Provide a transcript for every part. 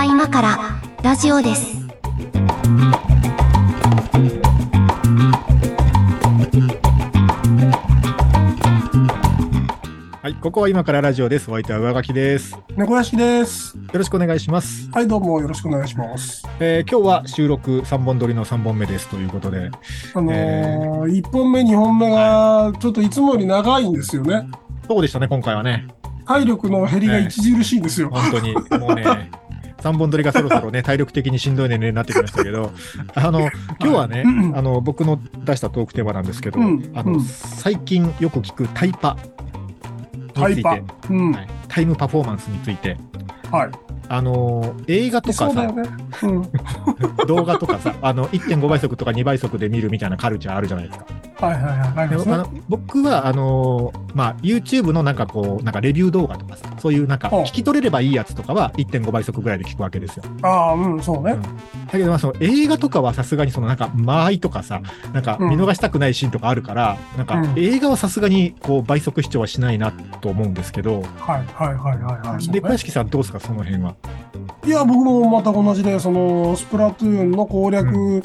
は今からラジオです。はい、ここは今からラジオです。お相手は上書きです。よ猫屋敷です。ろしくお願いします。はい、どうもよろしくお願いします。えー今日は収録3本撮りの3本目ですということで、あのー、1本目、2本目が、ちょっといつもより長いんですよね。そうでしたね、今回はね。体力の減りが著しいんですよ。本当に、もうね、3本撮りがそろそろね、体力的にしんどい年齢になってきましたけど、あの、今日はね、うんあの、僕の出したトークテーマなんですけど、うんあの、うん最近よく聞くタイパについて、タイムパフォーマンスについて、はい。あの、映画とかさね。うん。動画とかさ、あの、1.5倍速とか2倍速で見るみたいなカルチャーあるじゃないですか。はいはいはい。あの僕は、あのまあ、YouTube のなんかこう、なんかレビュー動画とかさ、そういうなんかうん聞き取れればいいやつとかは1.5倍速ぐらいで聞くわけですよ。ああ、うん、そうね。だけど、まあ、その映画とかはさすがにそのなんか間合いとかさ、なんか見逃したくないシーンとかあるから、なんかうん映画はさすがにこう倍速視聴はしないなと思うんですけど、はいはいはいはいはい。で、ね小屋敷さんどうですか、その辺は？いや、僕もまた同じで、その、スプラトゥーンの攻略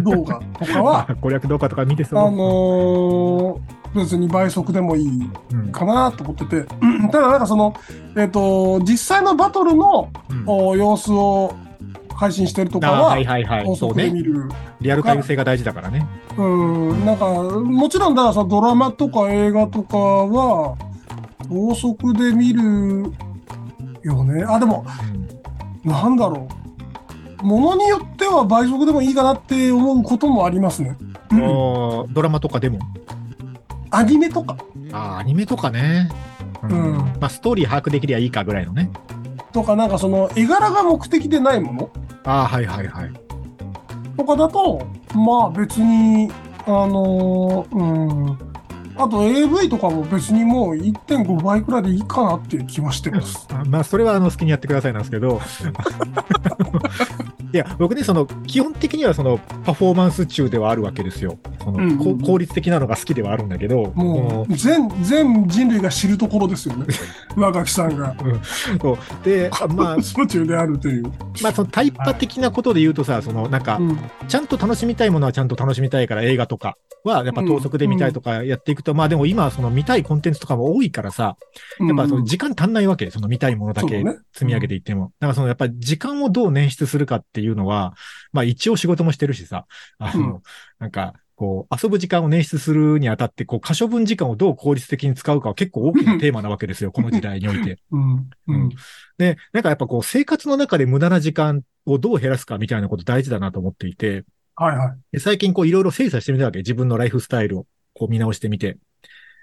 動画とかは、攻略動画とか見てあそう。のー別に倍速でもいいうんかなと思ってて、うんただなんかその、えっ、と、実際のバトルのうんお様子を配信してるとかあーは、はいはいはい。高速でそうね。見る。リアルタイム性が大事だからね。うん、なんか、もちろんだからそのドラマとか映画とかは、高速で見るよね。あ、でも、うんなんだろう。ものによっては倍速でもいいかなって思うこともありますね。うんドラマとかでも。アニメとか。ああ、アニメとかね。うんうんまあ、ストーリー把握できりゃいいかぐらいのね。とか、なんかその絵柄が目的でないものああ、はいはいはい。とかだと、まあ別に、あのーうん。あと AV とかも別にもう1.5倍くらいでいいかなっていう気はしてます。あ まあ、それはあの好きにやってくださいなんですけど。いや、僕ね、その、基本的にはその、パフォーマンス中ではあるわけですよ。その、うんうんうんこ効率的なのが好きではあるんだけど、もう全、全人類が知るところですよね。上垣さんが。そうで、あまあ、途中であるという。まあ、そのタイパ的なことで言うとさ、その、なんかう、ん。ちゃんと楽しみたいものはちゃんと楽しみたいから、映画とかは、やっぱ等速で見たいとかやっていくと、まあでも今はその見たいコンテンツとかも多いからさ、やっぱその時間足んないわけ、その見たいものだけ積み上げていっても。だからそのやっぱり時間をどう捻出するかっていうのは、まあ一応仕事もしてるしさ、あの、うんなんか、こう、遊ぶ時間を捻出するにあたって、こう、可処分時間をどう効率的に使うかは結構大きなテーマなわけですよ、この時代において。うん。ううんん。で、なんかやっぱこう、生活の中で無駄な時間をどう減らすかみたいなこと大事だなと思っていて、はいはい。で最近こう、いろいろ精査してみたわけ。自分のライフスタイルをこう見直してみて。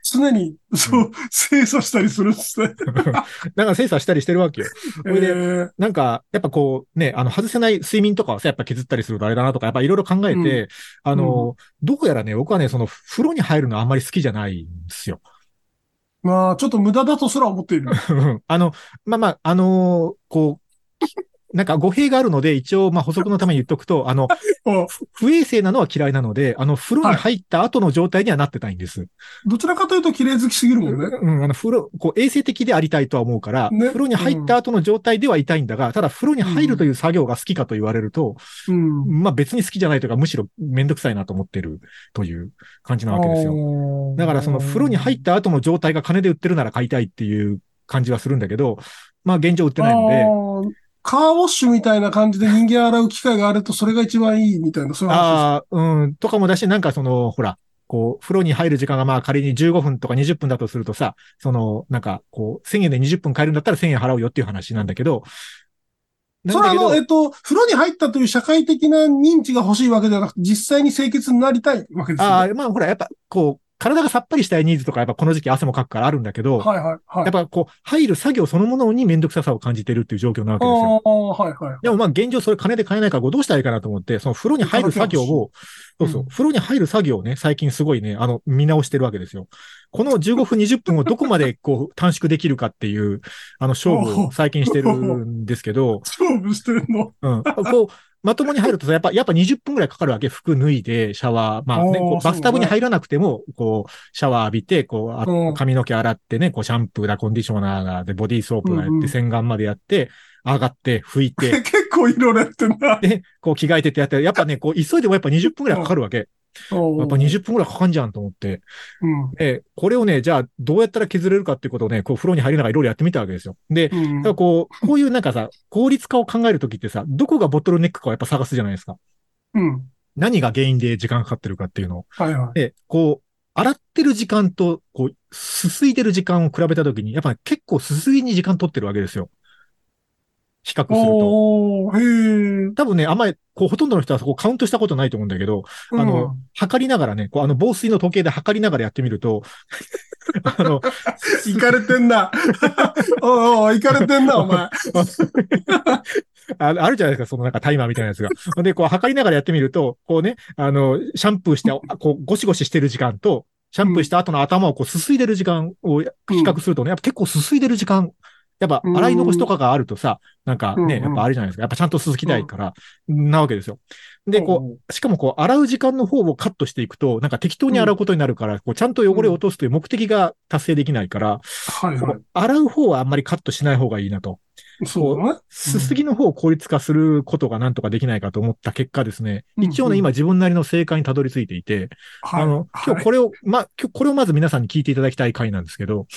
常に、そう、精査したりするんですね。なんか精査したりしてるわけよ。えれでーなんか、やっぱこう、ね、あの、外せない睡眠とかはさ、やっぱ削ったりするとあれだなとか、やっぱいろいろ考えて、うんあの、どうやらね、僕はね、その、風呂に入るのあんまり好きじゃないんですよ。まあ、ちょっと無駄だとすら思っている。あの、まあまあ、あのこう、なんか語弊があるので、一応、まあ補足のために言っとくと、あの、あ 不衛生なのは嫌いなので、あの、風呂に入った後の状態にはなってたいんです。どちらかというと綺麗好きすぎるもんね。うん、あの、風呂、こう、衛生的でありたいとは思うから、ね風呂に入った後の状態ではいたいんだが、ただ風呂に入るという作業が好きかと言われると、うん。まあ別に好きじゃないというか、むしろめんどくさいなと思ってるという感じなわけですよ。よだからその風呂に入った後の状態が金で売ってるなら買いたいっていう感じはするんだけど、まあ現状売ってないので、で。カーウォッシュみたいな感じで人間洗う機会があるとそれが一番いいみたいな、そういう話ああ、うん、とかもだし、なんかその、ほら、こう、風呂に入る時間がまあ仮に15分とか20分だとするとさ、その、なんか、こう、1000円で20分買えるんだったら1000円払うよっていう話なんだけど。それはあの、えっと、風呂に入ったという社会的な認知が欲しいわけではなくて、実際に清潔になりたいわけですよ、ね。ああ、まあほら、やっぱ、こう、体がさっぱりしたいニーズとか、やっぱこの時期汗もかくからあるんだけど、はいはいはい。やっぱこう、入る作業そのものにめんどくささを感じてるっていう状況なわけですよ。はいはい。でもまあ現状それ金で買えないからどうしたらいいかなと思って、その風呂に入る作業を、そうそう、うん風呂に入る作業をね、最近すごいね、あの、見直してるわけですよ。この15分20分をどこまでこう短縮できるかっていう、あの、勝負を最近してるんですけど、勝負してるの？うん。こう、まともに入るとさ、やっぱ、やっぱ20分くらいかかるわけ。服脱いで、シャワー、まあね、バスタブに入らなくても、こう、シャワー浴びて、こう髪の毛洗ってね、こう、シャンプーだ、コンディショナーだ、で、ボディーソープがやって、洗顔までやって、上がって、拭いて、結構いろいろやってんだ。で、こう着替えてってやって、やっぱね、こう急いでもやっぱ20分くらいかかるわけ。ややっぱ20分くらいかかんじゃんと思って。うん。で、これをね、じゃあどうやったら削れるかっていうことをね、こう風呂に入りながらいろいろやってみたわけですよ。で、うんだからこう、こういうなんかさ、効率化を考えるときってさ、どこがボトルネックかをやっぱ探すじゃないですか。うん。何が原因で時間かかってるかっていうのを。はいはい。で、こう、洗ってる時間と、こう、すすいでる時間を比べたときに、やっぱ結構すすぎに時間取ってるわけですよ。比較すると。多分ね、あんまり、こう、ほとんどの人はそこカウントしたことないと思うんだけど、あの、測りながらね、こう、あの、防水の時計で測りながらやってみると、あの、行かれてんな。おうおう、行かれてんな、お前。ああるじゃないですか、そのなんかタイマーみたいなやつが。で、こう、測りながらやってみると、こうね、あの、シャンプーして、あこう、ゴシゴシしてる時間と、シャンプーした後の頭をこう、すすいでる時間を比較するとね、やっぱ結構すすいでる時間、やっぱ洗い残しとかがあるとさ、なんかね、うんやっぱあるじゃないですか。やっぱちゃんとすすきたいから、なわけですよ。で、こう、しかもこう、洗う時間の方をカットしていくと、なんか適当に洗うことになるから、こう、ちゃんと汚れを落とすという目的が達成できないから、洗う方はあんまりカットしない方がいいなと。い。そう。すすぎの方を効率化することがなんとかできないかと思った結果ですね、うん一応ね、今自分なりの正解にたどり着いていて、はい。あの、今日これを、ま、今日これをまず皆さんに聞いていただきたい回なんですけど、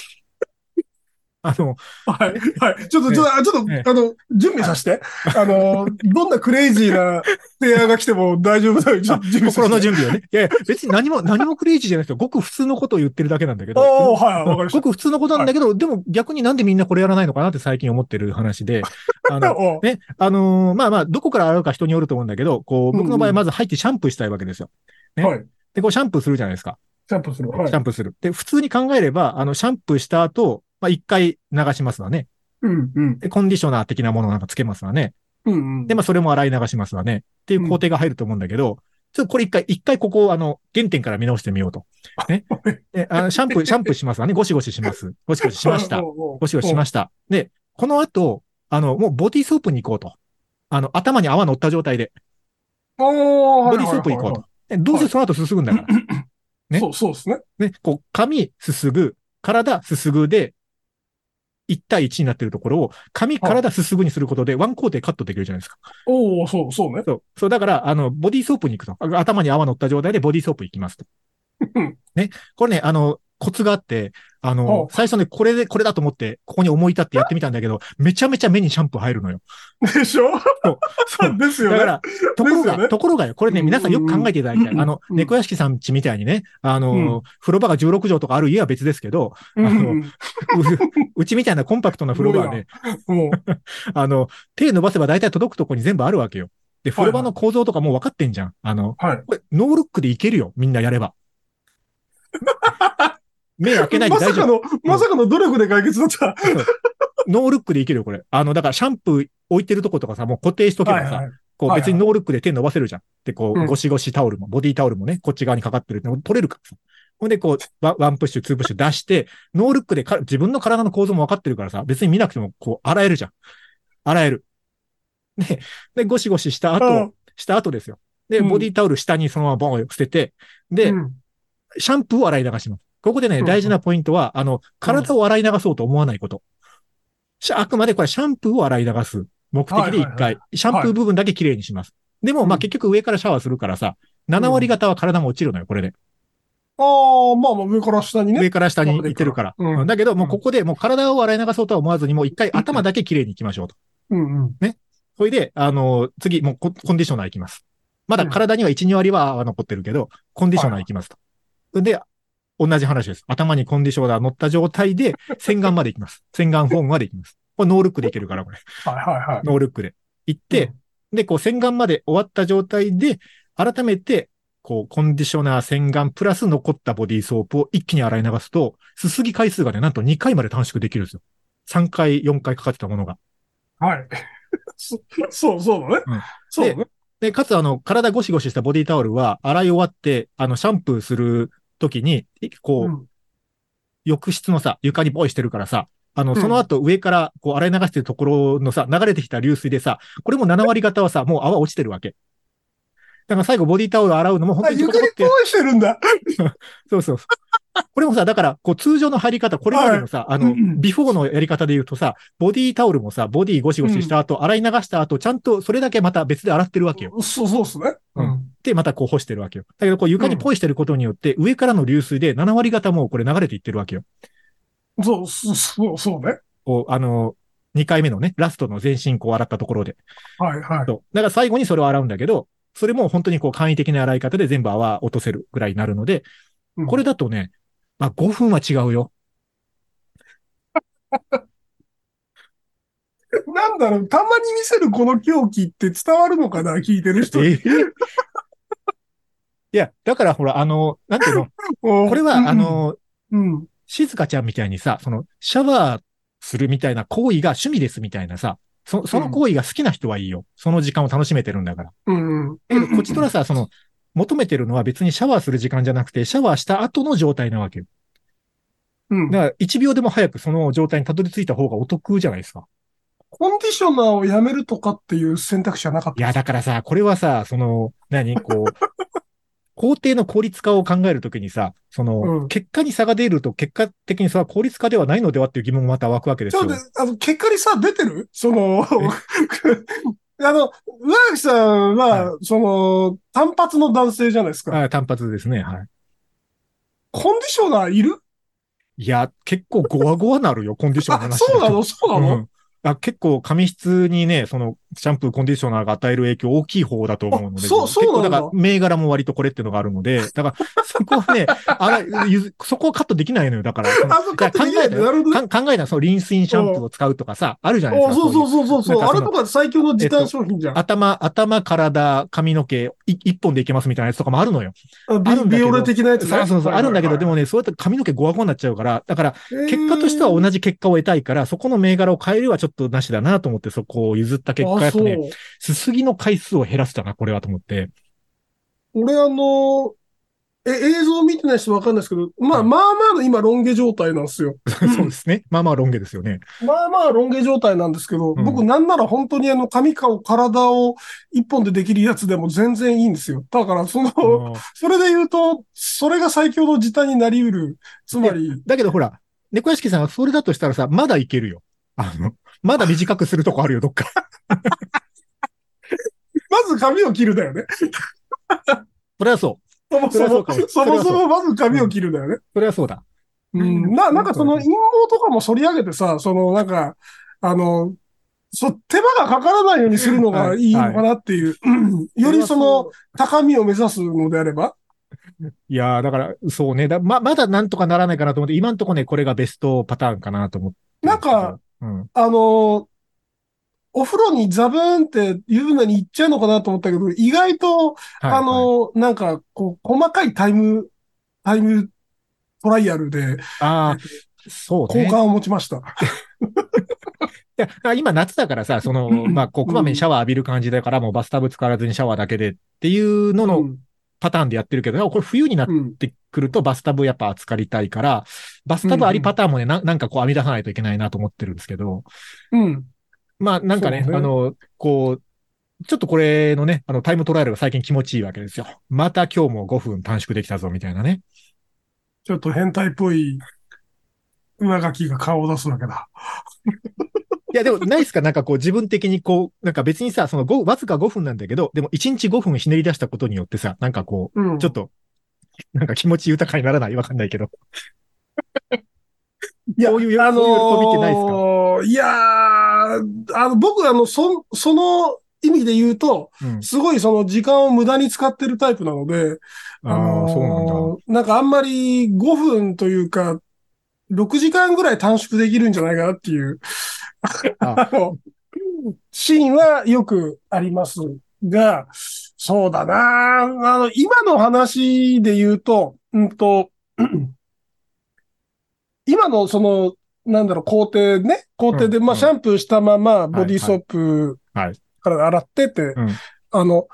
あの、はい。はい。ちょっと、ちょっと、あちょっええと、あの、準備させて。あの、どんなクレイジーな提案が来ても大丈夫だよ。ちょっと準備。心の準備をね。いやいや、別に何も、何もクレイジーじゃなくて、ごく普通のことを言ってるだけなんだけど、おー、はい、わかりましごく普通のことなんだけど、でも逆になんでみんなこれやらないのかなって最近思ってる話で、あた。の、おね、あのーまあまあ、どこから洗うか人によると思うんだけど、こう、僕の場合まず入ってシャンプーしたいわけですよ。ねはい。で、こうシャンプーするじゃないですか。シャンプーする。はいシ。ャンプーする。で、普通に考えれば、あの、シャンプーした後、まあ、一回流しますわね。うん、うん。で、コンディショナー的なものなんかつけますわね。うん、うん。で、まあ、それも洗い流しますわね。っていう工程が入ると思うんだけど、ちょっとこれ一回、一回ここを、あの、原点から見直してみようと。ね。で、あの、シャンプー、シャンプーしますわね。ゴシゴシします。ゴシゴシしました。ゴゴシゴシしました。で、この後、あの、もうボディーソープに行こうと。あの、頭に泡乗った状態で、おー、ボディーソープ行こうと。でどうせその後すすぐんだから。ねそう、そうですね。ね、こう、髪すすぐ、体すすぐで、1対1になってるところを、髪、体すすぐにすることで、ワン工程カットできるじゃないですか。おー、そう、そうね。そう。そう、だから、あの、ボディーソープに行くと。あ頭に泡乗った状態でボディーソープ行きますと。うんね。これね、あの、コツがあって、あの最初ね、これで、これだと思って、ここに思い立ってやってみたんだけど、めちゃめちゃ目にシャンプー入るのよ。でしょ？そう。ですよね。だから、ところが、ねところがよ、これね、うん皆さんよく考えていただきたい。うんあの、うん猫屋敷さん家みたいにね、あの、うん風呂場が16畳とかある家は別ですけど、うんあのううちみたいなコンパクトな風呂場はね、もう、あの、手伸ばせば大体届くとこに全部あるわけよ。で、風呂場の構造とかもう分かってんじゃん。あの、はい。これ、ノールックでいけるよ。みんなやれば。目開けないで大丈夫。まさかの、まさかの努力で解決だった。ノールックでいけるよ、これ。あの、だからシャンプー置いてるとことかさ、もう固定しとけばさ、はいはいこう別にノールックで手伸ばせるじゃん。で、こう、うんゴシゴシタオルも、ボディタオルもね、こっち側にかかってるって取れるからさ。ほんで、こう、ワワンプッシュ、ツープッシュ出して、ノールックでか自分の体の構造も分かってるからさ、別に見なくても、こう、洗えるじゃん。洗える。で、で、ゴシゴシしたあ後、した後ですよ。で、うんボディタオル下にそのままボンを捨てて、で、うんシャンプーを洗い流します。ここでね、うん大事なポイントは、あの、体を洗い流そうと思わないこと。しあくまでこれシャンプーを洗い流す目的で一回、シャンプー部分だけ綺麗にします。でも、まあうん結局上からシャワーするからさ、7割方は体も落ちるのよ、これで。ああ、まあまあ上から下にね。上から下に行ってるから。うんうんだけど、もうここでもう体を洗い流そうとは思わずに、もう一回頭だけ綺麗に行きましょうと。うんうん。それで、あの、次、もうココンディショナー行きます。まだ体には1、2割は残ってるけど、コンディショナー行きますと。で、同じ話です。頭にコンディショナー乗った状態で、洗顔まで行きます。洗顔フォームまで行きます。これノールックでいけるから、これ。はいはいはい。ノールックで。行って、で、こう洗顔まで終わった状態で、改めて、こう、コンディショナー、洗顔、プラス残ったボディーソープを一気に洗い流すと、すすぎ回数がね、なんと2回まで短縮できるんですよ。3回、4回かかってたものが。はい。そそう、そうだねうん。そうだね。で、かつあの、体ゴシゴシしたボディタオルは、洗い終わって、あの、シャンプーするときに、いこう、うん浴室のさ、床にポイしてるからさ、あの、その後上からこう洗い流してるところのさ、流れてきた流水でさ、これも7割方はさ、もう泡落ちてるわけ。だから最後ボディタオル洗うのも本あ、当に床にポこちょこってイしてるんだ。そうそう。これもさ、だから、こう通常の入り方、これまでのさ、あのうんうん、ビフォーのやり方で言うとさ、ボディタオルもさ、ボディゴシゴシした後、洗い流した後、ちゃんとそれだけまた別で洗ってるわけよ。そうそうっすね。うんで、またこう干してるわけよ。だけど、こう床にポイしてることによって、上からの流水で7割方もうこれ流れていってるわけよ。そう、そう、そう、そうね。こう、あの、2回目のね、ラストの全身こう洗ったところで。はい、はい。そう。だから最後にそれを洗うんだけど、それも本当にこう簡易的な洗い方で全部泡落とせるぐらいになるので、うんこれだとね、まあ5分は違うよ。なんだろう、たまに見せるこの狂気って伝わるのかな聞いてる人。え いや、だからほら、あの、なんていうの、ここれは、あ、の、うん。静香ちゃんみたいにさ、その、シャワーするみたいな行為が趣味ですみたいなさ、そその行為が好きな人はいいよ。その時間を楽しめてるんだから。うん。うん。だけど、こっちとらさ、その、求めてるのは別にシャワーする時間じゃなくて、シャワーした後の状態なわけよ。うん。だから、1秒でも早くその状態にたどり着いた方がお得じゃないですか。コンディショナーをやめるとかっていう選択肢はなかった。いや、だからさ、これはさ、その、何？こう、工程の効率化を考えるときにさ、その、うん。結果に差が出ると結果的にそれは効率化ではないのではっていう疑問もまた湧くわけですよ。ちょっ。と、あの、結果にさ、出てる？その、あの、上垣さんは、その、単発の男性じゃないですか。あ単発ですね。はい。コンディショナーいる？いや、結構ゴワゴワなるよ、コンディションのあ、話そうなの？そうなの、うんあ結構髪質にね、その、シャンプー、コンディショナーが与える影響大きい方だと思うので。あそうそうだ結構だから、銘柄も割とこれっていうのがあるので、だから、そこはね、あら、ゆずそこはカットできないのよ、だから。あ、そ考えたなるほどね。か考えたら、そのリンスインシャンプーを使うとかさ、あるじゃないですか。あそうそういそうそうそう。あれとか最強の時短商品じゃん。頭、頭、体、髪の毛、い一本でいけますみたいなやつとかもあるのよ。ああるんだけどビビオレ的なやつね。そうそうそう、あるんだけど、でも、もね、そうやって髪の毛ゴワゴワになっちゃうから、だから、結結果としては同じ結果を得たいから、そこの銘柄を変えるはちょっとなしだなと思って、そこを譲った結果、や。っぱね、すすぎの回数を減らしたな、これはと思って。俺あの、え、映像見てない人わかんないですけど、まあ、はいまあまあの今、ロン毛状態なんですよ。そうですね。まあまあロン毛ですよね。まあまあ、ロン毛状態なんですけど、うん僕なんなら本当にあの、髪顔、体を一本でできるやつでも全然いいんですよ。だから、その、あ それで言うと、それが最強の時短になり得る。つまり、だけどほら、猫屋敷さんはそれだとしたらさ、まだいけるよ。あの、まだ短くするとこあるよ、どっか。まず髪を切るだよね。それはそう。そもそもそも、そもまず髪を切るだよね。それはそうだ。うん。な、なんかその陰謀とかも反り上げてさ、そのなんか、あの、そ、手間がかからないようにするのがいいのかなっていう。うんよりその、高みを目指すのであれば。いやー、だから、そうね。だま、まだなんとかならないかなと思って、今んとこね、これがベストパターンかなと思って。なんか、、うん。あの、お風呂にザブーンって湯船に行っちゃうのかなと思ったけど、意外と、はいあの、なんか、こう、細かいタイム、タイムトライアルで、ああ、そうね。好感を持ちました。いや、今夏だからさ、その、まあ、こう、こまめにシャワー浴びる感じだから、もうバスタブ使わずにシャワーだけでっていうののうんパターンでやってるけど、これ冬になっうん。てくるとバスタブやっぱ扱いたいから、バスタブありパターンもね、ななんかこう編み出さないといけないなと思ってるんですけど、うん。まあなんかね、ねあの、こう、ちょっとこれのね、あのタイムトライアルが最近気持ちいいわけですよ。また今日も5分短縮できたぞみたいなね。ちょっと変態っぽい上書きが顔を出すわけだ。いや、でも、ないっすか？なんかこう、自分的にこう、なんか別にさ、その5、わずか5分なんだけど、でも1日5分ひねり出したことによってさ、なんかこうん。う、ちょっと、なんか気持ち豊かにならない？わかんないけど。いや、こういう喜びってないですか？ーいやーあの、僕、あの、そ、その意味で言うと、うん。すごいその時間を無駄に使ってるタイプなので、ああ、そうなんだ。なんかあんまり5分というか、6時間ぐらい短縮できるんじゃないかなっていう、あ。あの、シーンはよくありますが、そうだな。あの、今の話で言うと、うんと、今のその、なんだろう、工程ね、工程で、まあ、シャンプーしたまま、いボディーソープはい。から洗ってって、うん。あの、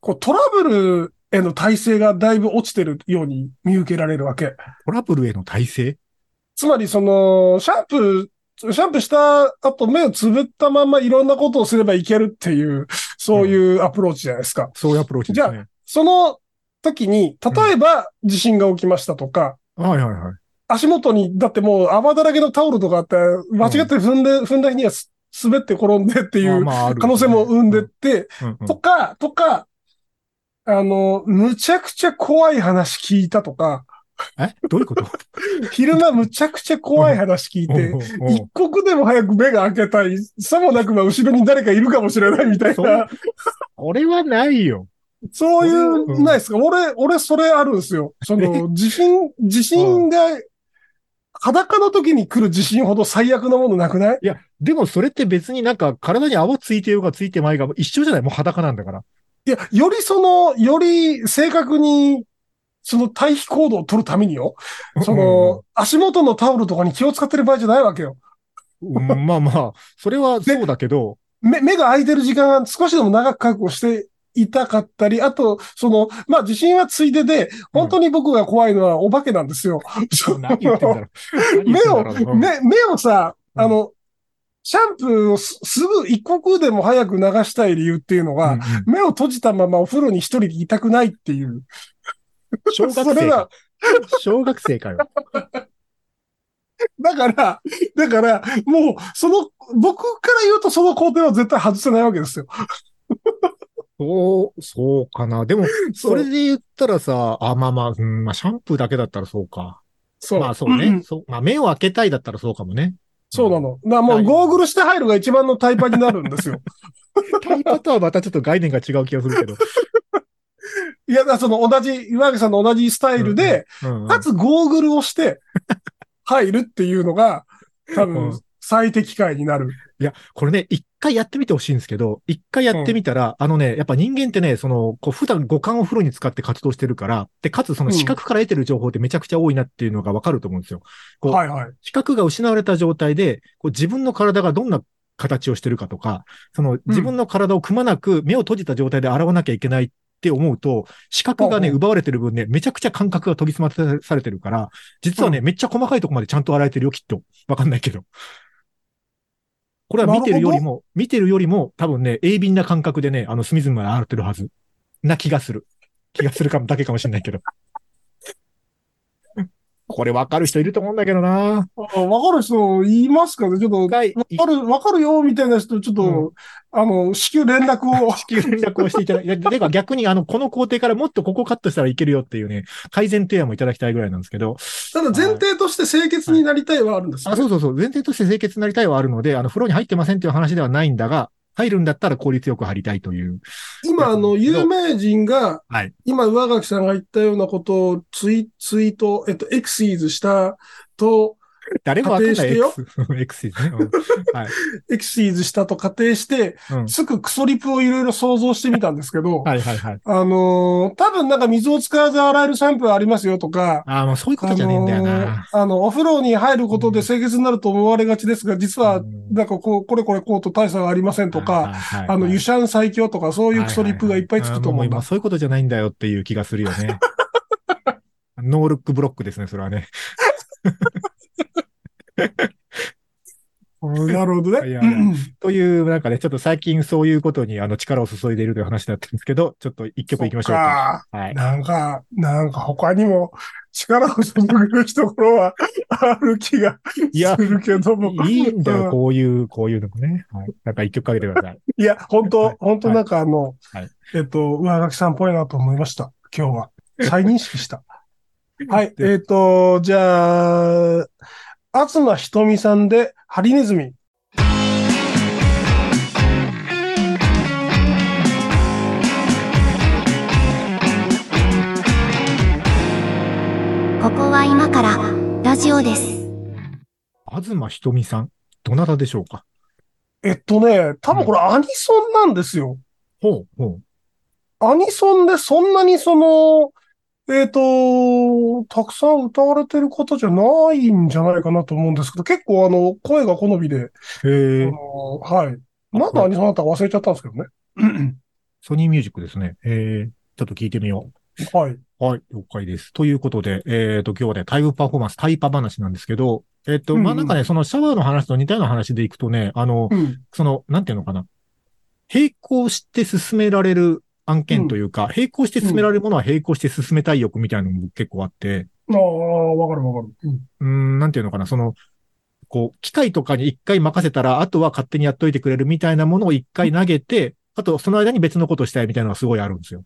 こう、トラブルへの耐性がだいぶ落ちてるように見受けられるわけ。トラブルへの耐性？つまりその、シャンプー、シャンプーした後目をつぶったままいろんなことをすればいけるっていう、そういうアプローチじゃないですか。そういうアプローチですね。その時に、例えば地震が起きましたとか、はいはいはい。足元に、だってもう泡だらけのタオルとかあって、間違って踏んで、踏んだ日にはす滑って転んでっていう可能性も生んでって、うんうんとか、とか、あの、むちゃくちゃ怖い話聞いたとか、え？どういうこと？昼間むちゃくちゃ怖い話聞いて、一刻でも早く目が開けたい、さもなくば後ろに誰かいるかもしれないみたいな、俺はないよ。そういう、うんないですか？俺、俺それあるんですよ。その、地震、地震が、裸の時に来る地震ほど最悪なものなくない？いや、でもそれって別になんか体に泡ついてようがついてまいが一緒じゃない？もう裸なんだから。いや、よりその、より正確に、その対比行動を取るためによ。その、足元のタオルとかに気を使ってる場合じゃないわけよ。うん、うんまあまあ、それはそうだけど、目、目が開いてる時間が少しでも長く確保していたかったり、あと、その、まあ地震はついでで、本当に僕が怖いのはお化けなんですよ。その何言ってんだろう。目を目、目をさ、うんあの、シャンプーをすすぐ一刻でも早く流したい理由っていうのが、うんうん目を閉じたままお風呂に一人でいたくないっていう。小学生か。小学生かよ。だから、だから、もう、その、僕から言うとその工程は絶対外せないわけですよ。そう、そうかな。でも、それで言ったらさ、あ、まあまあ、うん、まあシャンプーだけだったらそうか。そう。まあそうね。んそう。まあ目を開けたいだったらそうかもね。そうなの。だからもうゴーグルして入るが一番のタイパになるんですよ。タイパとはまたちょっと概念が違う気がするけど。いや、その同じ、岩木さんの同じスタイルで、うんうんかつゴーグルをして 入るっていうのが、多う分ん最適解になる。いや、これね、一回やってみてほしいんですけど、一回やってみたら、あのね、やっぱ人間ってね、その、こう、普段五感を風呂に使って活動してるから、で、かつその視覚から得てる情報ってめちゃくちゃ多いなっていうのがわかると思うんですよ。こうはいはい。視覚が失われた状態で、こう自分の体がどんな形をしてるかとか、その自分の体をくまなく目を閉じた状態で洗わなきゃいけないって思うと、視覚がね、奪われてる分ね、めちゃくちゃ感覚が研ぎ澄まされてるから、実はね、うめっちゃ細かいとこまでちゃんと洗えてるよ、きっと。わかんないけど。これは見てるよりも、見てるよりも、多分ね、鋭敏な感覚でね、あの、隅々まで洗ってるはず。な気がする。気がするかも、だけかもしれないけど。これわかる人いると思うんだけどな。あわかる人言いますかね？ちょっと、わかる、わかるよ、みたいな人、ちょっと、あの、至急連絡を。地球連絡をしていただいて、でか逆にあの、この工程からもっとここカットしたらいけるよっていうね、改善提案もいただきたいぐらいなんですけど、ただ前提として清潔になりたいはあるんですよあ、そうそうそう、前提として清潔になりたいはあるので、あの、風呂に入ってませんっていう話ではないんだが、入るんだったら効率よく入りたいという。今、あの、有名人が、はい。今、上垣さんが言ったようなことをツイツイート、えっと、エクシーズしたと、誰もわかんない X、X ですね。うんはい。エクシーズしたと仮定して、うんすぐクソリプをいろいろ想像してみたんですけど、はいはいはい。あのー多分なんか水を使わず洗えるシャンプーありますよとか、ああ、もうそういうことじゃねえんだよな。あのお風呂に入ることで清潔になると思われがちですが、実は、うんなんかこう、これこれこうと大差がありませんとか、かあの、ユシャン最強とか、そういうクソリップがいっぱいつくと思うんだ今。そういうことじゃないんだよっていう気がするよね。ノールックブロックですね、それはね。なるほどね。いやいやうんという、なんかね、ちょっと最近そういうことにあの力を注いでいるという話だったんですけど、ちょっと一曲いきましょうか。はい。なんか、なんか他にも力を注ぐところはある気がするけども。いいんだよ、うんこういう、こういうのもね。はい。なんか一曲かけてください。いや、本はい当本当なんかあの、はいえっと、上垣さんっぽいなと思いました。今日は。再認識した。はい。えっと、じゃあ、東ひとみさんで、ハリネズミ。ここは今からラジオです。東ひとみさん、どなたでしょうか？えっとね、多分これアニソンなんですよ。ほう、ほう。アニソンでそんなにその、えっ、と、たくさん歌われてる方じゃないんじゃないかなと思うんですけど、結構あの、声が好みで、え、のはい。何のアニソンだったか忘れちゃったんですけどね。ソニーミュージックですね。えー、ちょっと聞いてみよう。はい。はい、了解です。ということで、えっ、と、今日はね、タイムパフォーマンス、タイパ話なんですけど、えっ、と、まあ、うんうんなんかね、そのシャワーの話と似たような話でいくとね、あの、うん。その、なんていうのかな。並行して進められる案件というか、並行して進められるものは並行して進めたい欲みたいなのも結構あって、ああ、わかるわかる。うん。うーん、なんていうのかな、その、こう、機械とかに一回任せたら、あとは勝手にやっといてくれるみたいなものを一回投げて、あと、その間に別のことしたいみたいなのがすごいあるんですよ。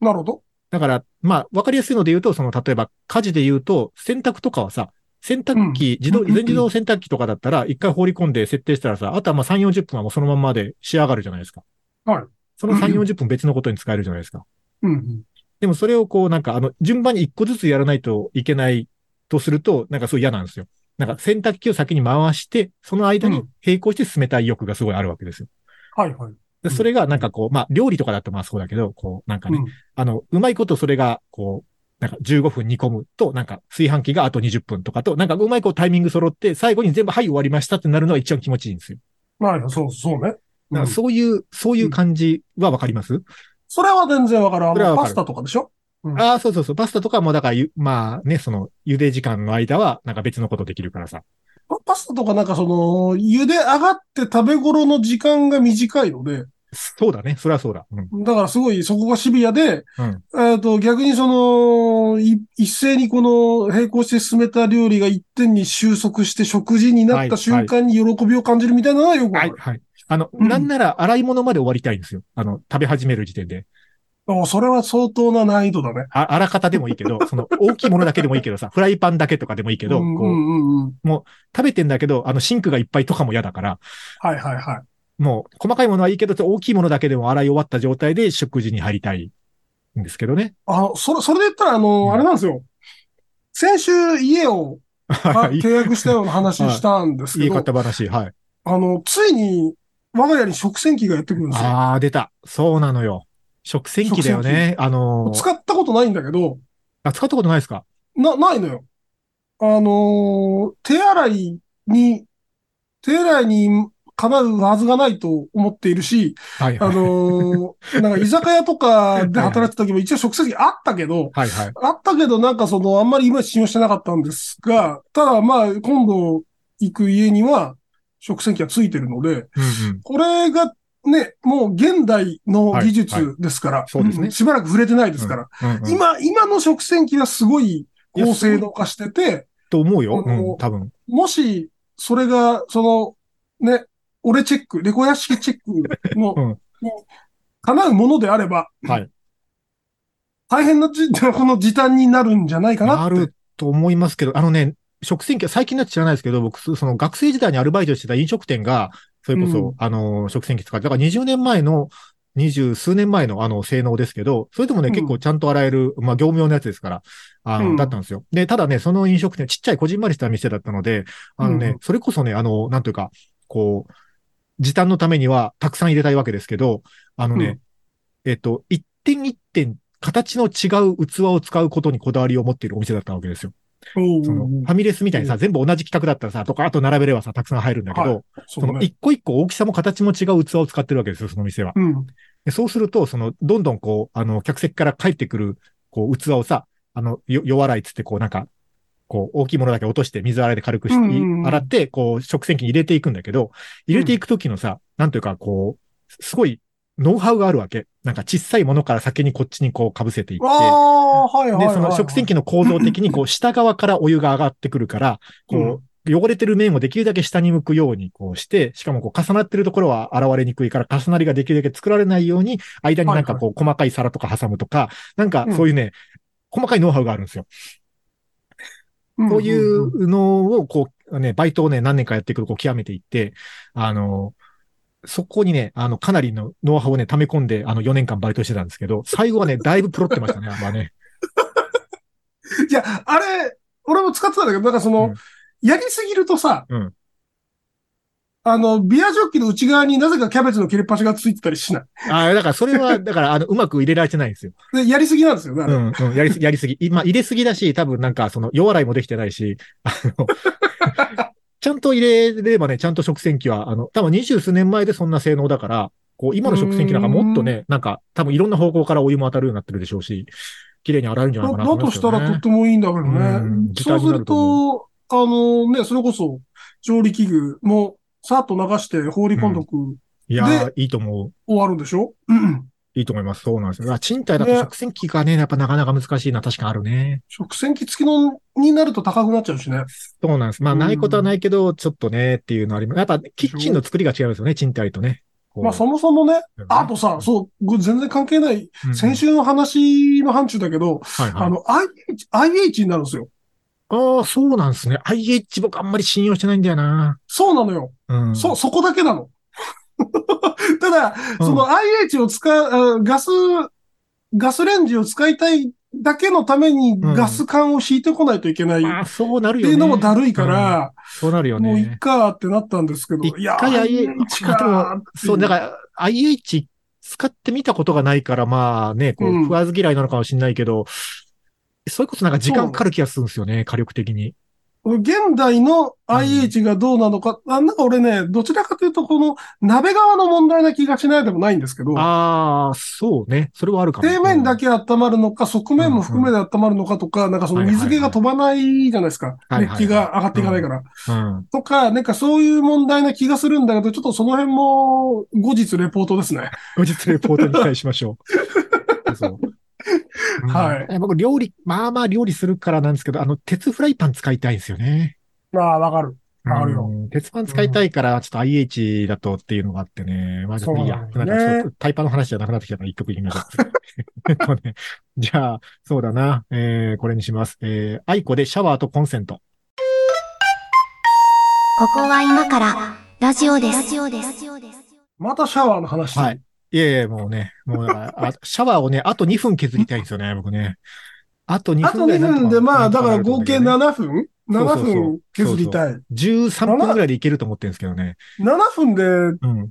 なるほど。だから、まあ、わかりやすいので言うと、その、例えば、家事で言うと、洗濯とかはさ、洗濯機、自動、うん全自動洗濯機とかだったら、一回放り込んで設定したらさ、あとはまあ3、40分はもうそのまんまで仕上がるじゃないですか。はい。その3、40分別のことに使えるじゃないですか。うんうん。でもそれをこう、なんか、あの、順番に一個ずつやらないといけないとすると、なんかそう嫌なんですよ。なんか洗濯機を先に回して、その間に並行して進めたい欲がすごいあるわけですよ。はいはい。でそれがなんかこう、まあ、料理とかだとまあそうだけど、こう、なんかね、うんあの、うまいことそれが、こう、なんか15分煮込むと、なんか炊飯器があと20分とかと、なんかうまいことタイミング揃って、最後に全部はい終わりましたってなるのが一番気持ちいいんですよ。はい、そう、そうね。だからうんそういう、そういう感じはわかります、それは全然わかる。あの、それはわかるパスタとかでしょ？ああ、そうそうそう。パスタとかも、だからゆ、まあね、その、茹で時間の間は、なんか別のことできるからさ。パパスタとかなんかその、茹で上がって食べ頃の時間が短いので、そうだね。それはそうだ。うん。だからすごいそこがシビアで、うん。えっと、逆にその、い一斉にこの並行して進めた料理が一点に収束して食事になった瞬間に喜びを感じるみたいなのはよくわかる。、はいはい。あの、うんなんなら洗い物まで終わりたいんですよ。あの、食べ始める時点で。おそれは相当な難易度だね。あ、あらかたでもいいけど、その、大きいものだけでもいいけどさ、フライパンだけとかでもいいけど、こう、うんう。食べてんだけど、あの、シンクがいっぱいとかも嫌だから、はいはいはい。もう、細かいものはいいけど、大きいものだけでも洗い終わった状態で食事に入りたいんですけどね。あの、それ、それで言ったらあの、うんあれなんですよ。先週家を 契約したような話したんですけ言いど、方話、はい。あの、ついに我が家に食洗機がやってくるんですよ。ああ、出た。そうなのよ。食洗機だよね。あのー使ったことないんだけど、あ、使ったことないですか？な、ないのよ。あのー手洗いに、手洗いにかなうはずがないと思っているし、あはいはい。のーなんか居酒屋とかで働いてた時も一応食洗機あったけど、はいはい。あったけどなんかそのあんまりいまいち信用してなかったんですが、ただまあ今度行く家には食洗機がついてるので、うんうん。これがね、もう現代の技はい術ですから、そうですねんしばらく触れてないですから、うんうん今、今の食洗機はすごい高性能化してて、と思うよ。多分。もし、それが、その、ね、俺チェック、レコ屋式チェックの、う叶うものであれば、はい。大変なじ、この時短になるんじゃないかなって。あると思いますけど、あのね、食洗機は最近のやつ知らないですけど、僕、その学生時代にアルバイトしてた飲食店が、それこそ、うん。あの、食洗機使って、だから20年前の、二十数年前のあの性能ですけど、それでもね、うん。結構ちゃんと洗える、まあ業務用のやつですから、あの、うん。だったんですよ。で、ただね、その飲食店、ちっちゃいこじんまりした店だったので、あのね、うん。それこそね、あの、なんというか、こう、時短のためにはたくさん入れたいわけですけど、あのね、えっと、一点一点、形の違う器を使うことにこだわりを持っているお店だったわけですよ。その、ファミレスみたいにさ、うん全部同じ規格だったらさ、とか、あと並べればさ、たくさん入るんだけど、はいそそうのね。一個一個大きさも形も違う器を使ってるわけですよ、その店は。うん。でそうすると、その、どんどんこう、あの、客席から帰ってくる、こう、器をさ、あの、よ、弱洗いっつって、こう、なんか、こう、大きいものだけ落として、水洗いで軽くし、うんうんうん洗って、こう、食洗機に入れていくんだけど、入れていくときのさ、なんというか、こう、すごい、ノウハウがあるわけ。なんか、小さいものから先にこっちにこう、被せていって、ああ、はいはいはいで、はい。その食洗機の構造的に、こう、下側からお湯が上がってくるから、こう、汚れてる面をできるだけ下に向くように、こうして、しかもこう、重なってるところは現れにくいから、重なりができるだけ作られないように、間になんかこう、細かい皿とか挟むとか、なんかそういうね、細かいノウハウがあるんですよ。うんそうい。うのを、こう、ね、バイトをね、何年かやっていくと、こう、極めていって、あの、そこにね、あの、かなりのノウハウをね、溜め込んで、あの、4年間バイトしてたんですけど、最後はね、だいぶプロってましたね、あんまね。いや、あれ、俺も使ってたんだけど、なんかその、うんやりすぎるとさ、うんあの、ビアジョッキの内側になぜかキャベツの切れっ端がついてたりしない。ああ、だからそれは、だから、あの、うまく入れられてないんですよ。で、やりすぎなんですよね。うん、うん、やりすぎ、やりすぎ。いまあ、入れすぎだし、多分なんか、その、弱洗いもできてないし、あの、ちゃんと入れればね、ちゃんと食洗機は、あの、多分二十数年前でそんな性能だから、こう、今の食洗機なんかもっとね、なんか、多分いろんな方向からお湯も当たるようになってるでしょうし、綺麗に洗えるんじゃないかなだとしたらとってもいいんだけどうんね。時そうするとと、あのね、それこそ、調理器具も、さっと流して放り込んどく、いやー、いいと思う。終わるんでしょ？うん。いいと思います。そうなんですよ。賃貸だとね食洗機がね、やっぱなかなか難しいな、確かあるね。食洗機付きのになると高くなっちゃうしね。そうなんです。まあ、うんないことはないけど、ちょっとね、っていうのあります。やっぱ、キッチンの作りが違いますよね、賃貸とね。まあそもそもね、うんあとさ、そう、全然関係ない、うん先週の話の範疇だけど、はいはい。あの、IH、IH になるんですよ。ああ、そうなんですね。IH 僕あんまり信用してないんだよな。そうなのよ。うん。そ、そこだけなの。ただ、うんその IH を使う、あガス、ガスレンジを使いたいだけのためにんガス管を引いてこないといけないそうなるてよね。いうのもだるいかうんら、そうなるよもういっね。かってなったんですけど、一いや、回 IH、かそう、だから、IH 使ってみたことがないから、まあね、こう、うん食わず嫌いなのかもしれないけど、それこそなんか時間かかる気がするんですよね、火力的に。現代の IH がどうなのか、あなんか俺ね、どちらかというと、この鍋側の問題な気がしないでもないんですけど、ああ、そうね。それはあるかも。底面だけ温まるのか、側面も含めて温まるのかとか、なんかその水気が飛ばないじゃないですか。はいはいはい熱気が上がっていかないから。うん。とか、なんかそういう問題な気がするんだけど、ちょっとその辺も後日レポートですね。後日レポートに期待しましょう。そう。うんはいえ僕、料理、まあまあ料理するからなんですけど、あの、鉄フライパン使いたいんですよね。ああ、わかる。わかるようん鉄パン使いたいから、ちょっと IH だとっていうのがあってね。まあ、ちょっといいや。なんだよねなんかちょっとタイパの話じゃなくなってきたから一曲行きましょう。えっとね。じゃあ、そうだな。えー、これにします。えー、 aiko でシャワーとコンセント。ここは今からラジオです。ラジオです。またシャワーの話はい。いやいや、もうね、もうあシャワーをね、あと2分削りたいんですよね、僕ね。あと2あと2分で、まあ、だから合計うんだけどね7分？そう ?7 そうそう分削りたい。13分ぐらいでいけると思ってるんですけどね。7分でうん。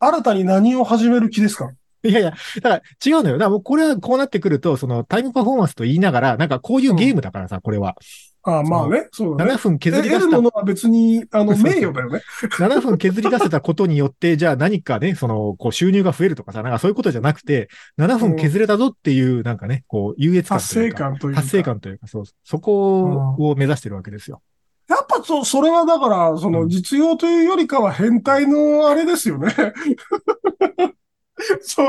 新たに何を始める気ですか？いやいや、だから違うのよ。だからもうこれはこうなってくると、そのタイムパフォーマンスと言いながら、なんかこういうゲームだからさ、これは。ああ、まあね、そうだね7。分削りえ出した得るも、のは別に、あの、名誉だよね。7分削り出せたことによって、じゃあ何かね、その、こう収入が増えるとかさ、なんかそういうことじゃなくて、7分削れたぞっていう、なんかね、こう、優越感達成というか。感というか。達成感というか、そう、そこを目指してるわけですよ。やっぱそ、それはだから、その、実用というよりかは変態のあれですよね。その、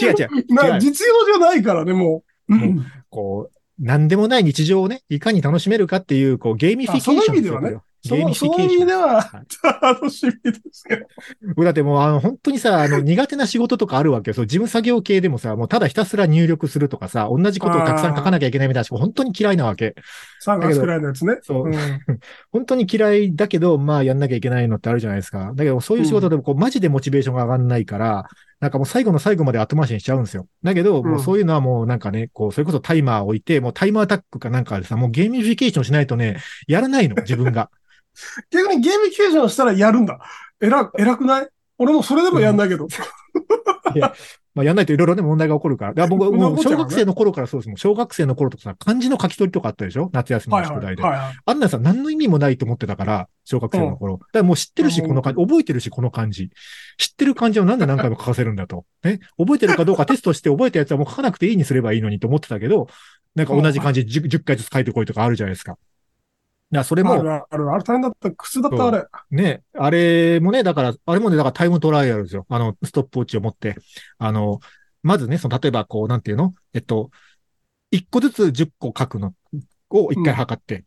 違う違う。違なう実用じゃないからね、もう。もうこう、なんでもない日常をね、いかに楽しめるかっていう、こう、ゲーミフィケーション意味ではねゲーミのそういう意フィケーション。味でははい、楽しみですけど。僕だってもう、あの、本当にさ、あの、苦手な仕事とかあるわけよ。そう、事務作業系でもさ、もうただひたすら入力するとかさ、同じことをたくさん書かなきゃいけないみたいな本当に嫌いなわけ。3月くらいのやつね。そううん 本当に嫌いだけど、まあやんなきゃいけないのってあるじゃないですか。だけどそういう仕事でもこう、マジでモチベーションが上がんないから、なんかもう最後の最後まで後回しにしちゃうんですよ。だけど、もうそういうのはもうなんかね、こう、それこそタイマー置いて、もうタイマーアタックかなんかでさ、もうゲーミフィケーションしないとね、やらないの、自分が。逆にゲームケーションしたらやるんだ。えら、偉くない？俺もそれでもやんないけど。まあやんないといろいろね、問題が起こるから。だから僕はもう小学生の頃からそうですもん。小学生の頃とかさ、漢字の書き取りとかあったでしょ？夏休み。の宿題で。はいはい。あんなさ、何の意味もないと思ってたから、小学生の頃。だからもう知ってるし、うんこの漢字、覚えてるし、この漢字。知ってる漢字をなんで何回も書かせるんだと。ね？覚えてるかどうかテストして覚えたやつはもう書かなくていいにすればいいのにと思ってたけど、なんか同じ漢字 10, 10回ずつ書いてこいとかあるじゃないですか。だからそれあも、るあるある。あれ大変だった。苦痛だった、あれ。ね、あれもね、だから、あれもね、だからタイムトライアルですよ。あの、ストップウォッチを持って。あの、まずね、その、例えばこう、なんていうの？えっと、1個ずつ10個書くのを1回測って、うん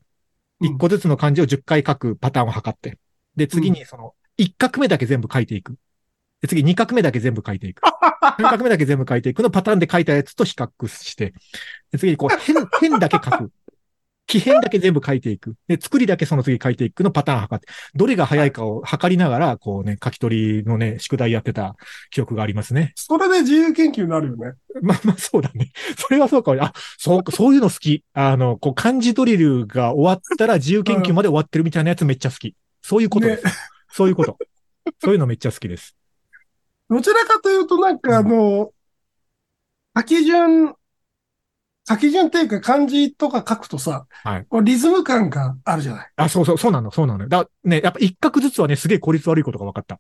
1個ずつの漢字を10回書くパターンを測って、で、次にその、1画目だけ全部書いていく。で、次2画目だけ全部書いていく。3画目だけ全部書いていくのパターンで書いたやつと比較して、で次にこう、変、変だけ書く。奇変だけ全部書いていく。で、作りだけその次書いていくのパターン測って、どれが早いかを測りながら、こうね、書き取りのね、宿題やってた記憶がありますね。それで自由研究になるよね。まあまあそうだね。それはそうかも。あ、そう、そういうの好き。あの、こう漢字ドリルが終わったら自由研究まで終わってるみたいなやつめっちゃ好き。そういうことです。そういうこと。そういうのめっちゃ好きです。どちらかというと、なんかあの、書き順、書き順っていうか漢字とか書くとさ、はいリズム感があるじゃない。あ、そうそう、そうなの、そうなのよ。だね、やっぱ一画ずつはね、すげえ効率悪いことが分かった。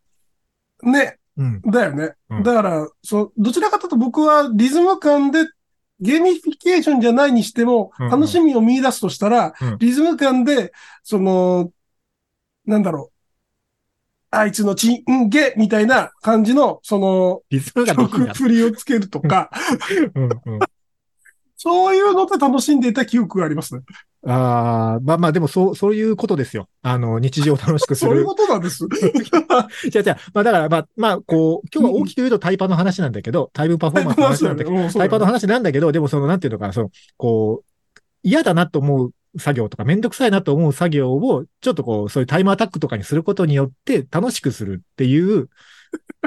ね。うん。だよね。うんだから、そう、どちらかというと僕はリズム感で、ゲーミフィケーションじゃないにしても、うんうん楽しみを見出すとしたら、うんリズム感で、その、なんだろう。あいつのチンゲみたいな感じの、その、リズム振りをつけるとか、うんうん。そういうので楽しんでいた記憶がありますね。ああ、まあまあでもそう、そういうことですよ。あの、日常を楽しくするそういうこ。となんです。じゃあじゃあ、まあだから、まあ、まあ、こう、今日は大きく言うとタイパの話なんだけど、タイムパフォーマンスの話なんだけど、タイパの話なんだけど、でもその、なんていうのかな、その、こう、嫌だなと思う作業とか、めんどくさいなと思う作業を、ちょっとこう、そういうタイムアタックとかにすることによって、楽しくするっていう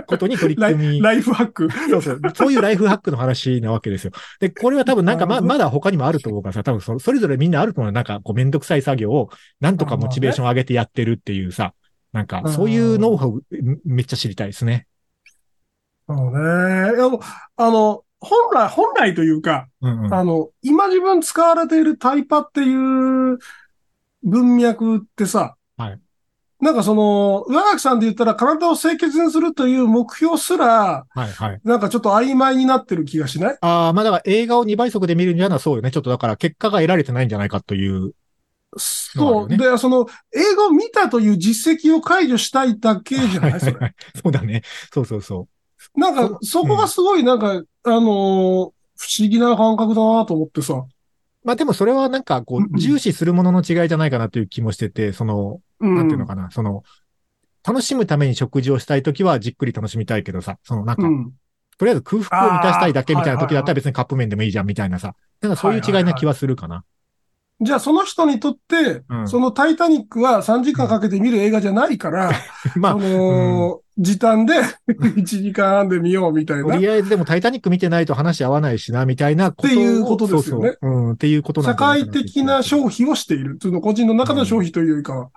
ことに取り組み。ライフハック。そうそう。そういうライフハックの話なわけですよ。で、これは多分なんかま、まだ他にもあると思うからさ、多分そそれぞれみんなあると思う。なんか、こう、めんどくさい作業を、なんとかモチベーション上げてやってるっていうさ、なんか、そういうノウハウ、めめっちゃ知りたいですね。そうね。あの、本来、本来というか、うんうん。あの、今自分使われているタイパっていう文脈ってさ、はいなんかその、上垣さんで言ったら体を清潔にするという目標すら、はいはい。なんかちょっと曖昧になってる気がしない？ああ、まあだから映画を2倍速で見るにはそうよね。ちょっとだから結果が得られてないんじゃないかという。そう。で、その、映画を見たという実績を解除したいだけじゃない？それ。そうだね。そうそうそなんか、そこがすごいなんか、あのー不思議な感覚だなと思ってさ。う。まあでもそれはなんかこう重視するものの違いじゃないかなという気もしてて、その、うん。なんていうのかな、その、楽しむために食事をしたいときはじっくり楽しみたいけどさ、そのなんか、うん。とりあえず空腹を満たしたいだけみたいな時だったら別にカップ麺でもいいじゃんみたいなさ。なんかそういう違いな気はするかな。じゃあその人にとって、うんそのタイタニックは3時間かけて見る映画じゃないから、まあのー時短で 1時間半で見ようみたいあ、とな。りあえずでもタイタニック見てないと話合わないしな、みたいなことをっていうことですよねそうそう。うん、っていうことな社んじゃないか会的な消費をしている。その個人の中の消費というよりかは。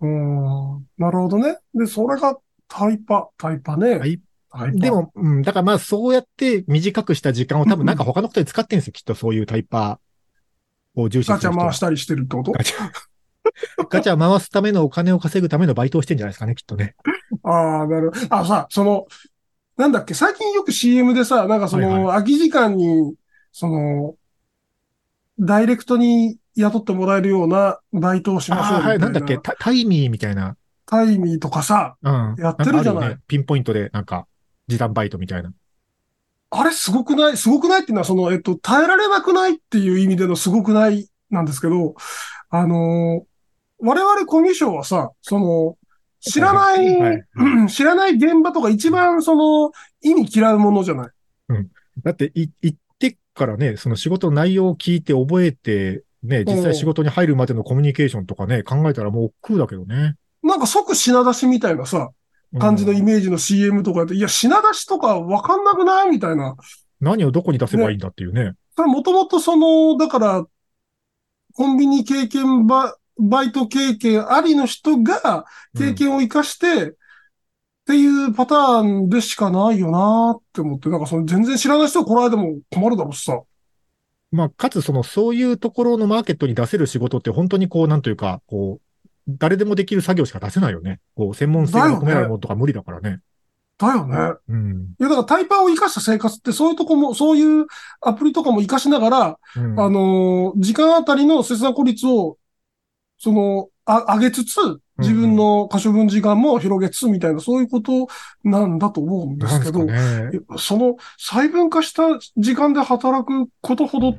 うーん。なるほどね。で、それがタイパ、タイパね。タイパで、も、うん、だからまあそうやって短くした時間を多分なんか他のことに使ってるんですよ、きっとそういうタイパーを重視ガチャ回したりしてるってこと？ガチャ。ガチャ回すためのお金を稼ぐためのバイトをしてんじゃないですかね、きっとね。ああ、なるほど。あ、さ、その、なんだっけ、最近よく CM でさ、なんかその、はい空き時間に、その、ダイレクトに雇ってもらえるようなバイトをしましょうああ、はい、みたいな。なんだっけ、タタイミーみたいな。タイミーとかさ、うん。やってるじゃないねピンポイントで、なんか、時短バイトみたいな。あれすごくない？すごくないっていうのは、その、えっと、耐えられなくないっていう意味でのすごくないなんですけど、あのー我々コミュ障はさ、その、知らない、知らない現場とか一番その、意味嫌うものじゃない？だって、い、行ってからね、その仕事の内容を聞いて覚えて、ね、実際仕事に入るまでのコミュニケーションとかね、考えたらもう億劫だけどね。なんか即品出しみたいなさ、うん。感じのイメージの CM とかで、いや、品出しとかわかんなくない？みたいな。何をどこに出せばいいんだっていうね。それもともとその、だから、コンビニ経験バ、バイト経験ありの人が経験を活かして、っていうパターンでしかないよなって思って、なんかその全然知らない人が来られても困るだろうしさ。まあ、かつその、そういうところのマーケットに出せる仕事って本当にこう、なんというか、こう、誰でもできる作業しか出せないよね。こう、専門性が求められるものとか無理だからね。だよね。うん。いや、だからタイパーを活かした生活ってそういうとこも、そういうアプリとかも活かしながら、うんあのー時間あたりの切断効率を、その、あ、上げつつ、自分の可処分時間も広げつつみたいな、そういうことなんだと思うんですけど、ね。その細分化した時間で働くことほど、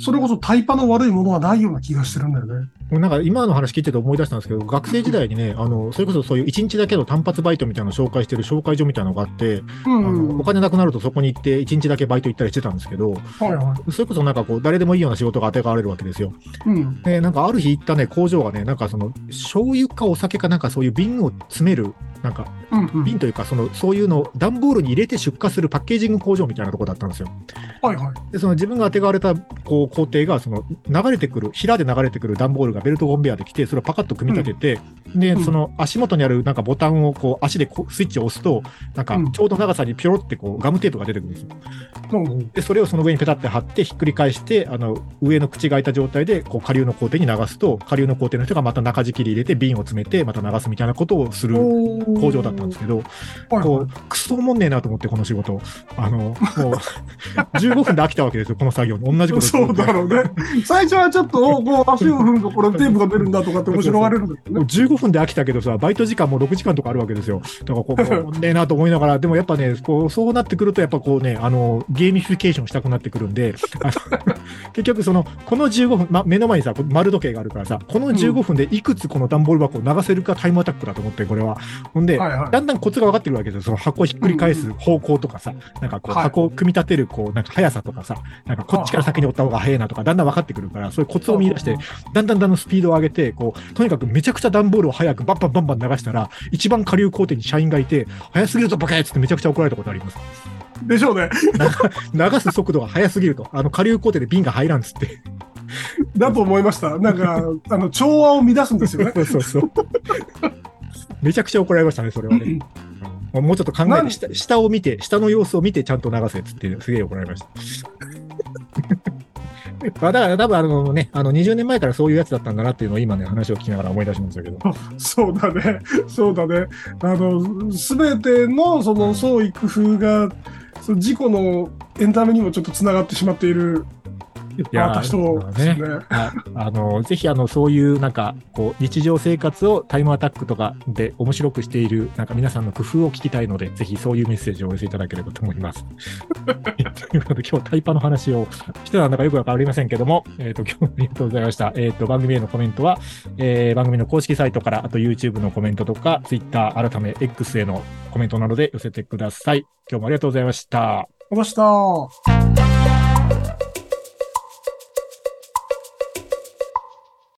それこそタイパの悪いものはないような気がしてるんだよね。なんか今の話聞いてて思い出したんですけど、学生時代にね、あの、それこそそういう一日だけの単発バイトみたいなのを紹介してる紹介所みたいなのがあって、うあん、のお金なくなるとそこに行って一日だけバイト行ったりしてたんですけど、はいはい。それこそなんかこう、誰でもいいような仕事が当てがわれるわけですよ。うん。で、なんかある日行ったね、工場がね、なんかその、醤油かお酒かなんかそういう瓶を詰める、なんかうん、うん。瓶というか、その、そういうのを段ボールに入れて出荷するパッケージング工場みたいなところだったんですよ。はいはい。で、その自分が当てがわれた、こう、工程が、その、流れてくる、平で流れてくる段ボールがベルトコンベヤーで来て、それをパカッと組み立てて、で、うんその足元にあるなんかボタンをこう、足でスイッチを押すと、なんかうんちょうど長さにピョロってこう、ガムテープが出てくるんですよ。うんで、それをその上にペタって貼って、ひっくり返して、あの、上の口が開いた状態で、こう、下流の工程に流すと、下流の工程の人がまた中敷きで入れて、瓶を詰めて、また流すみたいなことをするお工場だったんですけど、こう、クソもんねえなと思って、この仕事。あの、もう、15分で飽きたわけですよ、この作業に。同じこと そうだろうね。最初はちょっと、おこう、足を踏むとこれテープが出るんだとかって面白がれるんだけどね。15分で飽きたけどさ、バイト時間も6時間とかあるわけですよ。だからこう、ねえなと思いながら、でもやっぱね、こう、そうなってくると、やっぱこうね、あの、ゲーミフィケーションしたくなってくるんで、結局その、この15分、ま、目の前にさ、丸時計があるからさ、この15分でいくつこの段ボール箱を流せるかタイムアタックだと思って、これは。ほんで、はいはい。だんだんコツが分かってくるわけですよ。その箱をひっくり返す方向とかさ、なんかこうはい箱を組み立てるこう、なんか速さとかさ、なんかこっちから先に折った方が速いなとか、だんだん分かってくるから、そういうコツを見出して、だんだんだんだんスピードを上げて、こう、とにかくめちゃくちゃ段ボールを早くバンバンバンバン流したら、一番下流工程に社員がいて、速すぎるぞバカやつってめちゃくちゃ怒られたことあります。でしょうね。流す速度が速すぎると。あの下流工程で瓶が入らんっつって。だと思いました。なんか、あの、調和を乱すんですよね。そうそうそう。めちゃくちゃ怒られましたね、それはね。もうちょっと考えて下、下を見て、下の様子を見てちゃんと流せっつって、すげえ怒られました。まあだから多分あのね、あの20年前からそういうやつだったんだなっていうのを今ね、話を聞きながら思い出しましたけど。そうだね。そうだね。あの、すべてのその創意工夫が、その事故のエンタメにもちょっとつながってしまっているいアーティストですね。ああの、ぜひあの、そういうなんか、こう、日常生活をタイムアタックとかで面白くしている、なんか皆さんの工夫を聞きたいので、ぜひそういうメッセージをお寄せいただければと思います。ということで、今日タイパの話をしてたのかよくわかりませんけども、えっ、と、今日もありがとうございました。えっ、と、番組へのコメントは、えー番組の公式サイトから、あと YouTube のコメントとか、Twitter、改め X へのコメントなどで寄せてください。今日もありがとうございました。ありがとうございました。